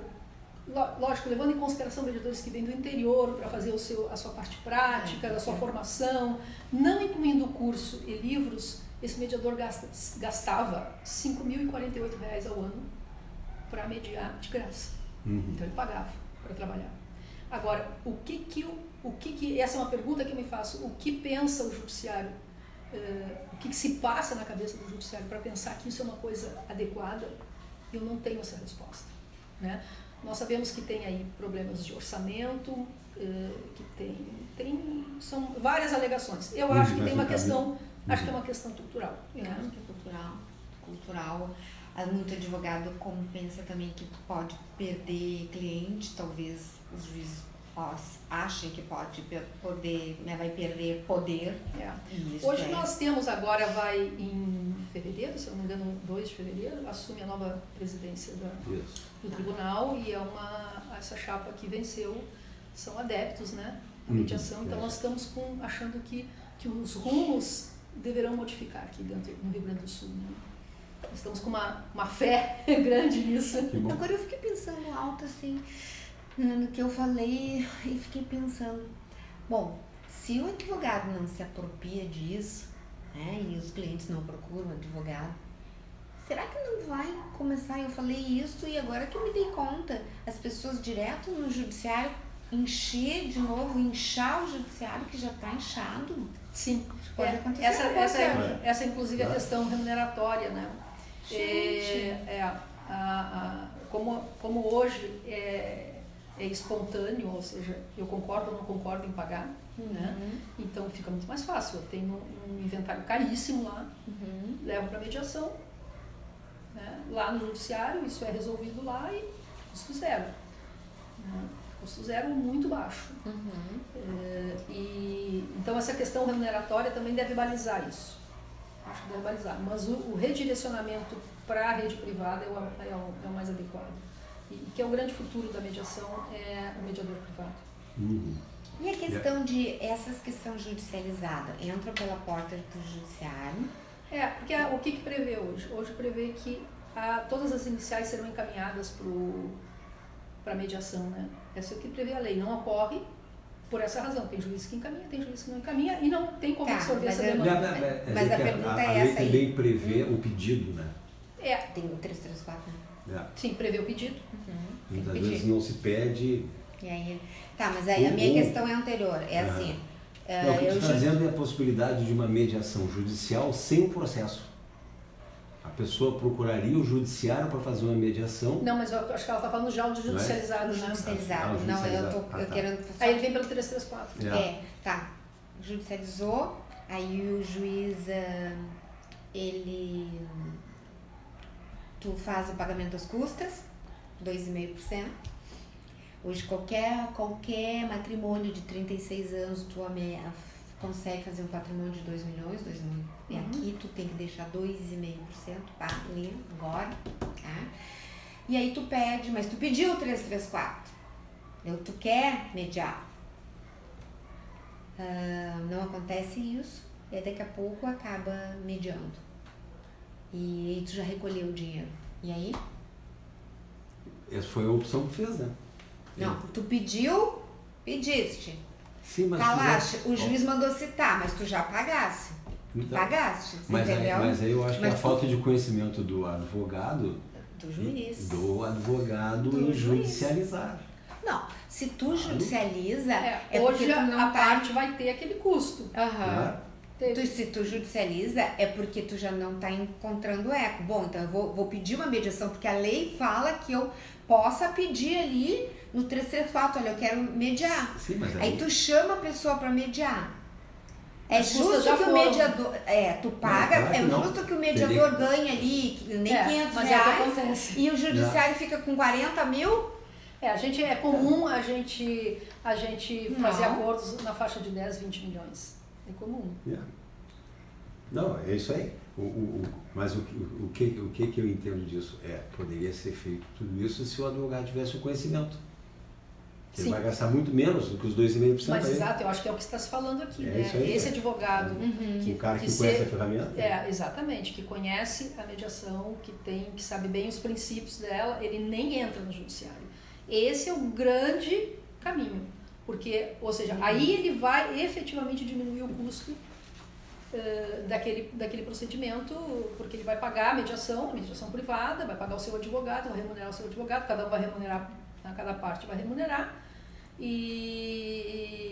lógico, levando em consideração mediadores que vêm do interior para fazer o seu, a sua parte prática, a sua formação, não incluindo curso e livros, esse mediador gasta, gastava R$ 5.048 ao ano para mediar de graça. Uhum. Então ele pagava para trabalhar. Agora, o que que o, o que que essa é uma pergunta que eu me faço, o que pensa o judiciário? Uh, o que, que se passa na cabeça do judiciário para pensar que isso é uma coisa adequada? Eu não tenho essa resposta, né? Nós sabemos que tem aí problemas de orçamento, eh, que tem, tem são várias alegações. Eu acho que tem uma questão, acho que é uma questão cultural. Eu né? acho que é cultural, cultural. Há muito advogado como pensa também que pode perder cliente, talvez os juízes achem que pode poder, né, vai perder poder. É. Hoje é. nós temos agora, vai em fevereiro, se eu não me engano, 2 de fevereiro, assume a nova presidência da, do tribunal e é uma, essa chapa que venceu são adeptos né, à uhum. mediação, então nós estamos com, achando que, que os rumos deverão modificar aqui dentro no Rio Grande do Sul. Né? Estamos com uma, uma fé *laughs* grande nisso. Agora eu fiquei pensando alto assim, no que eu falei e fiquei pensando, bom, se o advogado não se apropria disso, né, e os clientes não procuram advogado, será que não vai começar? Eu falei isso e agora que eu me dei conta, as pessoas direto no judiciário encher de novo, inchar o judiciário que já está inchado. Sim, pode é, acontecer. Essa, essa, é, essa, inclusive, é a questão remuneratória, né? Gente. É, é a, a, como, como hoje é, é espontâneo, ou seja, eu concordo ou não concordo em pagar, uhum. né? Então fica muito mais fácil. Eu tenho um inventário caríssimo lá, uhum. levo para mediação, né? lá no judiciário, isso é resolvido lá e custo zero. Né? Custo zero muito baixo. Uhum. É, e, então essa questão remuneratória também deve balizar isso. Acho que deve balizar. Mas o, o redirecionamento para a rede privada é o, é o, é o mais adequado e que é o grande futuro da mediação, é o mediador privado. Uhum. E a questão de essas que são judicializadas, entram pela porta do judiciário? É, porque o que, que prevê hoje? Hoje prevê que a, todas as iniciais serão encaminhadas para a mediação, né? Essa é o que prevê a lei. Não ocorre por essa razão. Tem juiz que encaminha, tem juiz que não encaminha e não tem como tá, absorver essa demanda. Mas, mas, mas a, pergunta a, é essa aí. A lei também prevê hum. o pedido, né? É. Tem o 334, né? É. Sim, prevê o pedido. Uhum. Muitas vezes não se pede. E aí, tá, mas aí a minha questão é anterior. É assim. Uh, o que eu estou trazendo é a possibilidade de uma mediação judicial sem processo. A pessoa procuraria o judiciário para fazer uma mediação. Não, mas eu acho que ela está falando já do judicializado, é? né? Judicializado. Ah, não, eu estou ah, tá. querendo. Aí ele vem pelo 334. É, é tá. Judicializou, aí o juiz, ele tu faz o pagamento das custas, 2,5%. Hoje qualquer, qualquer matrimônio de 36 anos, tu ame- consegue fazer um patrimônio de 2 milhões, 2 milhões. E Uhum. aqui tu tem que deixar 2,5%, pá, ali, agora, tá? E aí tu pede, mas tu pediu 334. Eu, tu quer mediar. Ah, não acontece isso, e daqui a pouco acaba mediando. E aí tu já recolheu o dinheiro. E aí? Essa foi a opção que fez, né? Não, tu pediu, pediste. Sim, mas fizesse- o juiz mandou citar, mas tu já pagasse. Então, Pagaste, mas, aí, entendeu? mas aí eu acho que Mas a tu- falta de conhecimento do advogado, Do juiz. do advogado Do em juiz. judicializar. Não, se tu judicializa, É, é, hoje a, não a tá... parte vai ter aquele custo. Aham. Tu- se tu judicializa, é porque tu já não tá encontrando eco. Bom, então eu vou, vou pedir uma mediação, porque a lei fala que eu possa pedir ali no 334, olha, eu quero mediar. Sim, mas Aí tu chama a pessoa pra mediar. É As custas justo que o mediador. É, tu paga, claro que é não. justo que o mediador ganhe ali nem É, 500 mas é o que reais e o judiciário fica com 40 mil. É, a gente, é comum a gente, a gente fazer Não. acordos na faixa de 10, 20 milhões. É comum. Yeah. Não, é isso aí. O, o, o- mas o, o, o, que, o que que eu entendo disso? É, poderia ser feito tudo isso se o advogado tivesse o conhecimento. Que Ele vai gastar muito menos do que os 2,5% Mas aí. exato, eu acho que é o que está se falando aqui, É né? aí, Esse advogado que, O cara que, que conhece se- a ferramenta. É, exatamente, que conhece a mediação, que tem, que sabe bem os princípios dela, ele nem entra no judiciário. Esse é o grande caminho, porque, ou seja, aí ele vai efetivamente diminuir o custo daquele, daquele procedimento, porque ele vai pagar a mediação, a mediação privada, vai pagar o seu advogado, vai remunerar o seu advogado, cada um vai remunerar, cada parte vai remunerar, e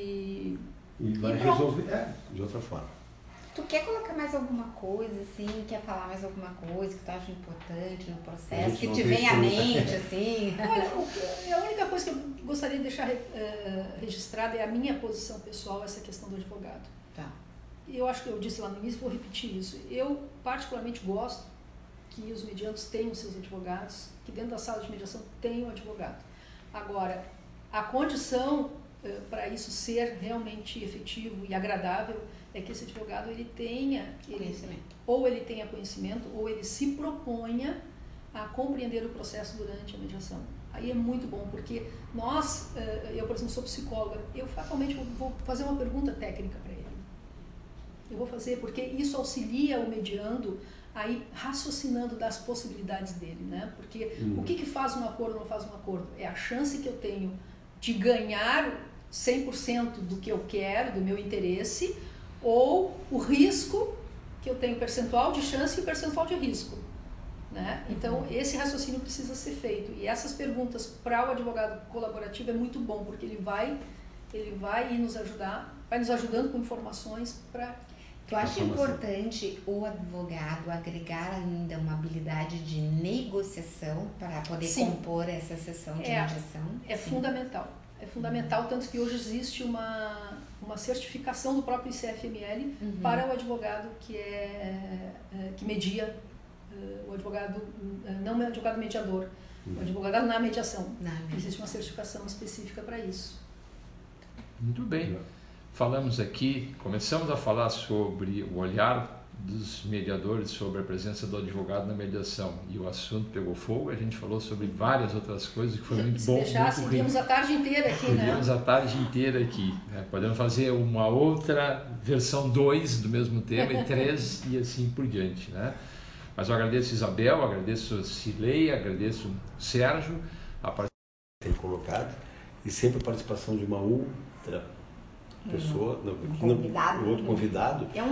E vai E resolver é, de outra forma. Tu quer colocar mais alguma coisa, assim? Quer falar mais alguma coisa que tu acha importante no A processo? Que te vem à mente, *laughs* assim? *laughs* Olha, a única coisa que eu gostaria de deixar eh, registrada é a minha posição pessoal, essa questão do advogado. Tá. Eu acho que eu disse lá no início, vou repetir isso. Eu, particularmente, gosto que os medianos tenham seus advogados, que dentro da sala de mediação tenham advogado. Agora, a condição para isso ser realmente efetivo e agradável é que esse advogado ele tenha ele, Conhecimento. ou ele tenha conhecimento ou ele se proponha a compreender o processo durante a mediação. Aí é muito bom, porque nós, eh, eu por exemplo sou psicóloga, eu fatalmente vou- fazer uma pergunta técnica para ele. Eu vou fazer porque isso auxilia o mediando a ir raciocinando das possibilidades dele, né? Porque Hum. o que, que faz um acordo ou não faz um acordo? É a chance que eu tenho de ganhar 100% do que eu quero, do meu interesse, ou o risco que eu tenho percentual de chance e percentual de risco. Né? Então, esse raciocínio precisa ser feito. E essas perguntas para o advogado colaborativo é muito bom, porque ele vai, ele vai nos ajudar, vai nos ajudando com informações para. Tu acha importante o advogado agregar ainda uma habilidade de negociação para poder Sim. compor essa sessão de É. mediação? É Sim. fundamental. É fundamental, tanto que hoje existe uma, uma certificação do próprio ICFML Uhum. para o advogado que, é, é, que media, é, o advogado, é, não o advogado mediador, o advogado na mediação. Na Existe uma certificação específica para isso. Muito bem. Falamos aqui, começamos a falar sobre o olhar dos mediadores sobre a presença do advogado na mediação e o assunto pegou fogo. A gente falou sobre várias outras coisas que foi muito Se bom, deixasse, muito rico. iríamos a tarde inteira aqui, né? Podíamos a tarde inteira aqui. Né? Podemos fazer uma outra versão 2 do mesmo tema e *laughs* 3 e assim por diante. Né? Mas eu agradeço Isabel, agradeço a Cilei, agradeço Sérgio, a Tem colocado. E sempre a participação de uma outra pessoa, não, Um não- um outro convidado. É um